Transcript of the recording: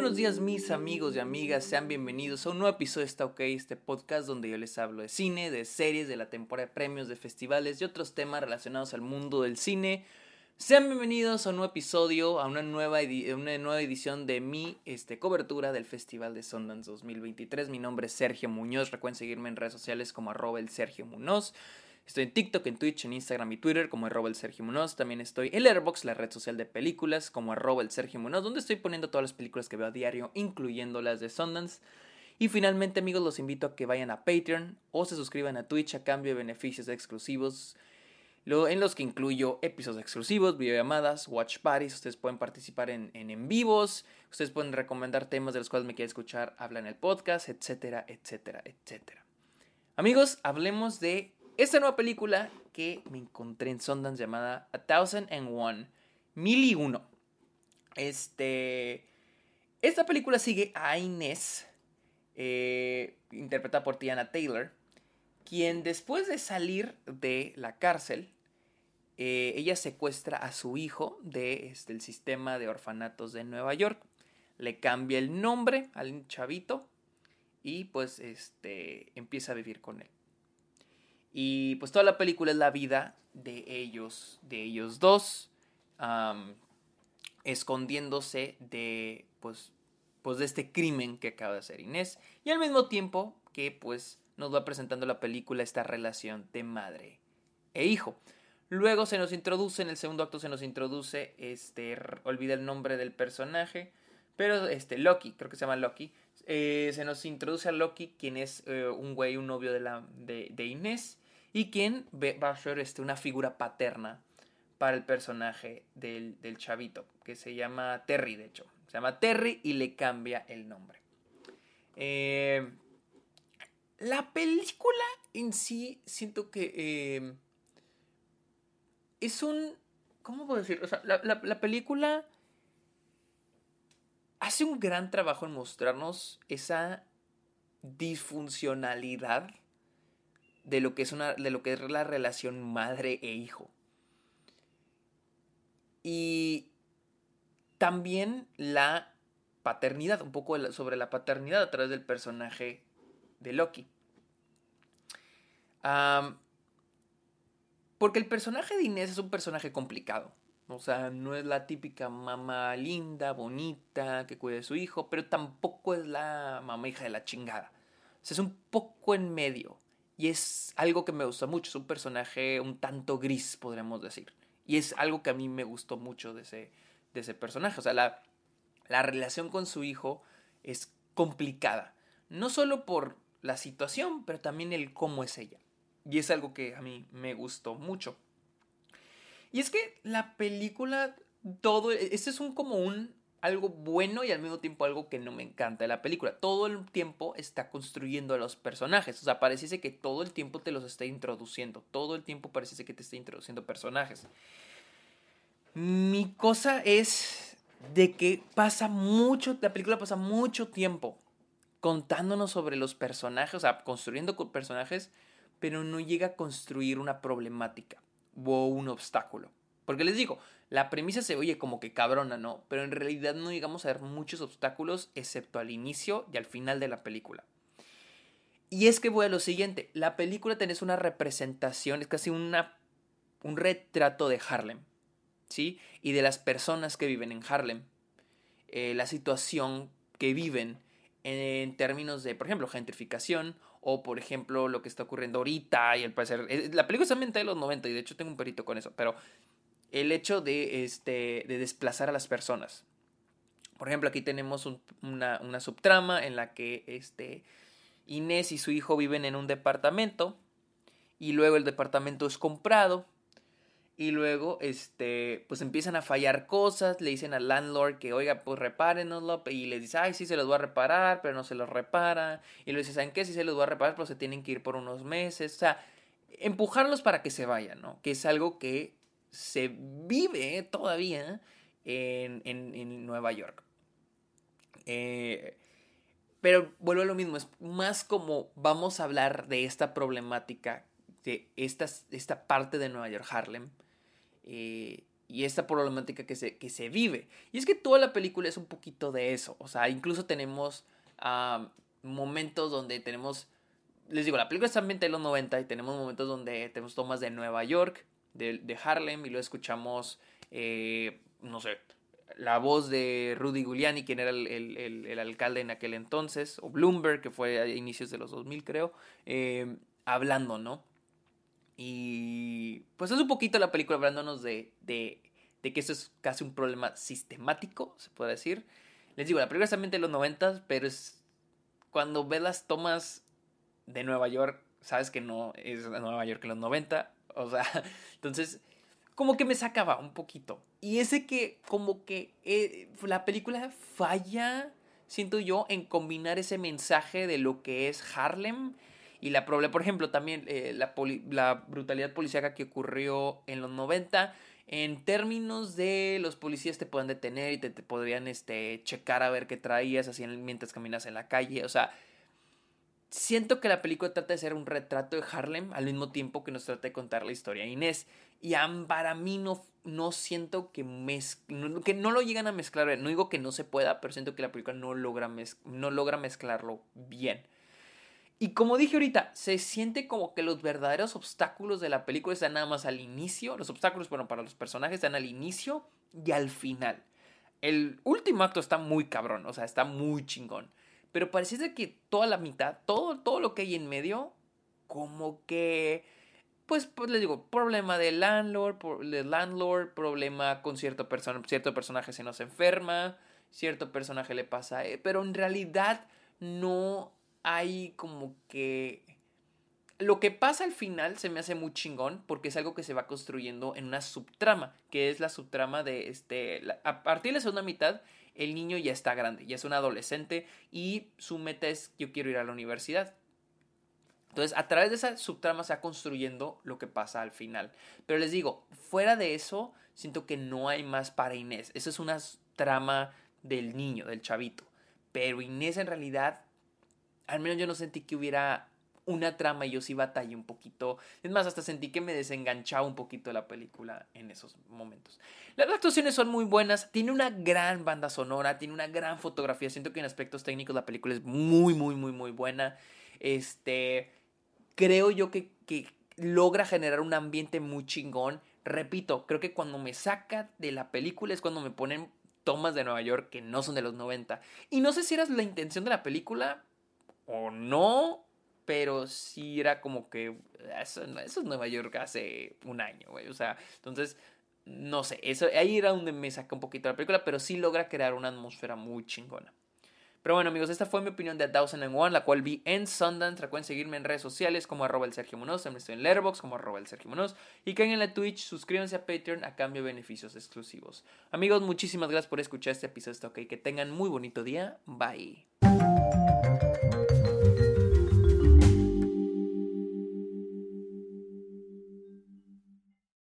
buenos días mis amigos y amigas, sean bienvenidos a un nuevo episodio de Está OK, este podcast donde yo les hablo de cine, de series, de la temporada de premios, de festivales y otros temas relacionados al mundo del cine. Sean bienvenidos a un nuevo episodio, a una nueva, una nueva edición de mi este, cobertura del Festival de Sundance 2023. Mi nombre es Sergio Muñoz, recuerden seguirme en redes sociales como arroba el Sergio Muñoz. Estoy en TikTok, en Twitch, en Instagram y Twitter como arroba el Sergio Munoz. También estoy en Airbox, la red social de películas, como arroba el Sergio Munoz, donde estoy poniendo todas las películas que veo a diario, incluyendo las de Sundance. Y finalmente, amigos, los invito a que vayan a Patreon o se suscriban a Twitch a cambio de beneficios exclusivos. En los que incluyo episodios exclusivos, videollamadas, watch parties. Ustedes pueden participar en, en, vivos. Ustedes pueden recomendar temas de los cuales me quieren escuchar, hablar en el podcast, etcétera, etcétera, etcétera. Amigos, hablemos de esta nueva película que me encontré en Sundance llamada A Thousand and One, Mil y Uno. Este, esta película sigue a Inés, eh, interpretada por Tiana Taylor, quien después de salir de la cárcel, eh, ella secuestra a su hijo del este, sistema de orfanatos de Nueva York. Le cambia el nombre al chavito y pues este, empieza a vivir con él. Y pues toda la película es la vida de ellos, de ellos dos, escondiéndose de, pues, pues de este crimen que acaba de hacer Inés. Y al mismo tiempo que pues nos va presentando la película esta relación de madre e hijo. Luego se nos introduce, en el segundo acto se nos introduce, este, olvida el nombre del personaje, pero este, Loki, creo que se llama Loki, eh, se nos introduce a Loki, quien es eh, un güey, un novio de, la, de, Inés, y quien va a ser este, una figura paterna para el personaje del, chavito, que se llama Terry, de hecho. Se llama Terry y le cambia el nombre. Eh, la película en sí, siento que es un... ¿Cómo puedo decir? O sea, la, la película hace un gran trabajo en mostrarnos esa disfuncionalidad de lo que es, una, de lo que es la relación madre e hijo. Y también la paternidad, un poco sobre la paternidad a través del personaje de Loki. porque el personaje de Inés es un personaje complicado. O sea, no es la típica mamá linda, bonita, que cuida de su hijo, pero tampoco es la mamá hija de la chingada. O sea, es un poco en medio. Y es algo que me gusta mucho, es un personaje un tanto gris, podríamos decir. Y es algo que a mí me gustó mucho de ese, de ese personaje. O sea, la, la relación con su hijo es complicada. No solo por la situación, pero también el cómo es ella. Y es algo que a mí me gustó mucho. Y es que la película, todo, este es un como un algo bueno y al mismo tiempo algo que no me encanta de la película. Todo el tiempo está construyendo a los personajes. O sea, pareciese que todo el tiempo te los está introduciendo. Todo el tiempo pareciese que te está introduciendo personajes. Mi cosa es de que pasa mucho, la película pasa mucho tiempo contándonos sobre los personajes, o sea, construyendo personajes, pero no llega a construir una problemática o un obstáculo. Porque les digo, la premisa se oye como que cabrona, ¿no? Pero en realidad no llegamos a ver muchos obstáculos excepto al inicio y al final de la película. Y es que voy a lo siguiente, la película tenés una representación, es casi una, un retrato de Harlem, ¿sí? Y de las personas que viven en Harlem, eh, la situación que viven en, términos de, por ejemplo, gentrificación o, por ejemplo, lo que está ocurriendo ahorita y el parecer... Eh, la película es ambientada de los 90 y de hecho tengo un perito con eso, pero el hecho de, este, de desplazar a las personas. Por ejemplo, aquí tenemos una, una, subtrama en la que este, Inés y su hijo viven en un departamento y luego el departamento es comprado y luego este pues empiezan a fallar cosas, le dicen al landlord que oiga, pues repárenoslo y le dice, "Ay, sí se los voy a reparar", pero no se los repara y le dice, "¿Saben qué? Sí se los voy a reparar, pero se tienen que ir por unos meses." O sea, empujarlos para que se vayan, ¿no? Que es algo que se vive todavía en, Nueva York. Eh, pero vuelvo a lo mismo, es más como vamos a hablar de esta problemática, de esta, esta parte de Nueva York, Harlem, eh, y esta problemática que se, que se vive. Y es que toda la película es un poquito de eso. O sea, incluso tenemos momentos donde tenemos... Les digo, la película está ambientada en los 90 y tenemos momentos donde tenemos tomas de Nueva York, de, Harlem, y lo escuchamos, eh, no sé, la voz de Rudy Giuliani, quien era el, alcalde en aquel entonces, o Bloomberg, que fue a inicios de los 2000 creo, eh, hablando, ¿no? Y pues es un poquito la película hablándonos de, de, que eso es casi un problema sistemático, se puede decir. Les digo, la película está en de los 90, pero es cuando ves las tomas de Nueva York, sabes que no es Nueva York en los 90. O sea, entonces, como que me sacaba un poquito. Y ese que, como que eh, la película falla, siento yo, en combinar ese mensaje de lo que es Harlem y la por ejemplo, también eh, la, la, brutalidad policíaca que ocurrió en los 90, en términos de los policías te pueden detener y te, podrían este, checar a ver qué traías así mientras caminas en la calle. O sea, siento que la película trata de ser un retrato de Harlem al mismo tiempo que nos trata de contar la historia de Inés. Y para mí no, no siento que, que no lo llegan a mezclar. No digo que no se pueda, pero siento que la película no logra, no logra mezclarlo bien. Y como dije ahorita, se siente como que los verdaderos obstáculos de la película están nada más al inicio. Los obstáculos, bueno, para los personajes están al inicio y al final. El último acto está muy cabrón, o sea, está muy chingón. Pero parece que toda la mitad, todo, todo lo que hay en medio, como que, pues, pues les digo, problema de landlord, de landlord, problema con cierto, persona, cierto personaje se nos enferma, cierto personaje le pasa, eh, pero en realidad no hay como que... Lo que pasa al final se me hace muy chingón porque es algo que se va construyendo en una subtrama, que es la subtrama de este... a partir de la segunda mitad, el niño ya está grande, ya es un adolescente y su meta es yo quiero ir a la universidad. Entonces, a través de esa subtrama se va construyendo lo que pasa al final. Pero les digo, fuera de eso, siento que no hay más para Inés. Eso es una trama del niño, del chavito. Pero Inés en realidad al menos yo no sentí que hubiera una trama y yo sí batallé un poquito. Es más, hasta sentí que me desenganchaba un poquito la película en esos momentos. Las actuaciones son muy buenas, tiene una gran banda sonora, tiene una gran fotografía. Siento que en aspectos técnicos la película es muy, muy, muy, muy buena. Este, creo yo que, que logra generar un ambiente muy chingón. Repito, creo que cuando me saca de la película es cuando me ponen tomas de Nueva York que no son de los 90. Y no sé si era la intención de la película, o no, pero sí era como que eso, es Nueva York hace un año, güey. O sea, entonces, no sé, eso, ahí era donde me saca un poquito la película, pero sí logra crear una atmósfera muy chingona. Pero bueno amigos, esta fue mi opinión de A Thousand and One, la cual vi en Sundance. Recuerden seguirme en redes sociales como arroba el Sergio Munoz, también estoy en como arroba el Sergio Munoz. Y caigan en la Twitch, suscríbanse a Patreon a cambio de beneficios exclusivos. Amigos, muchísimas gracias por escuchar este episodio. Ok, que tengan muy bonito día. Bye.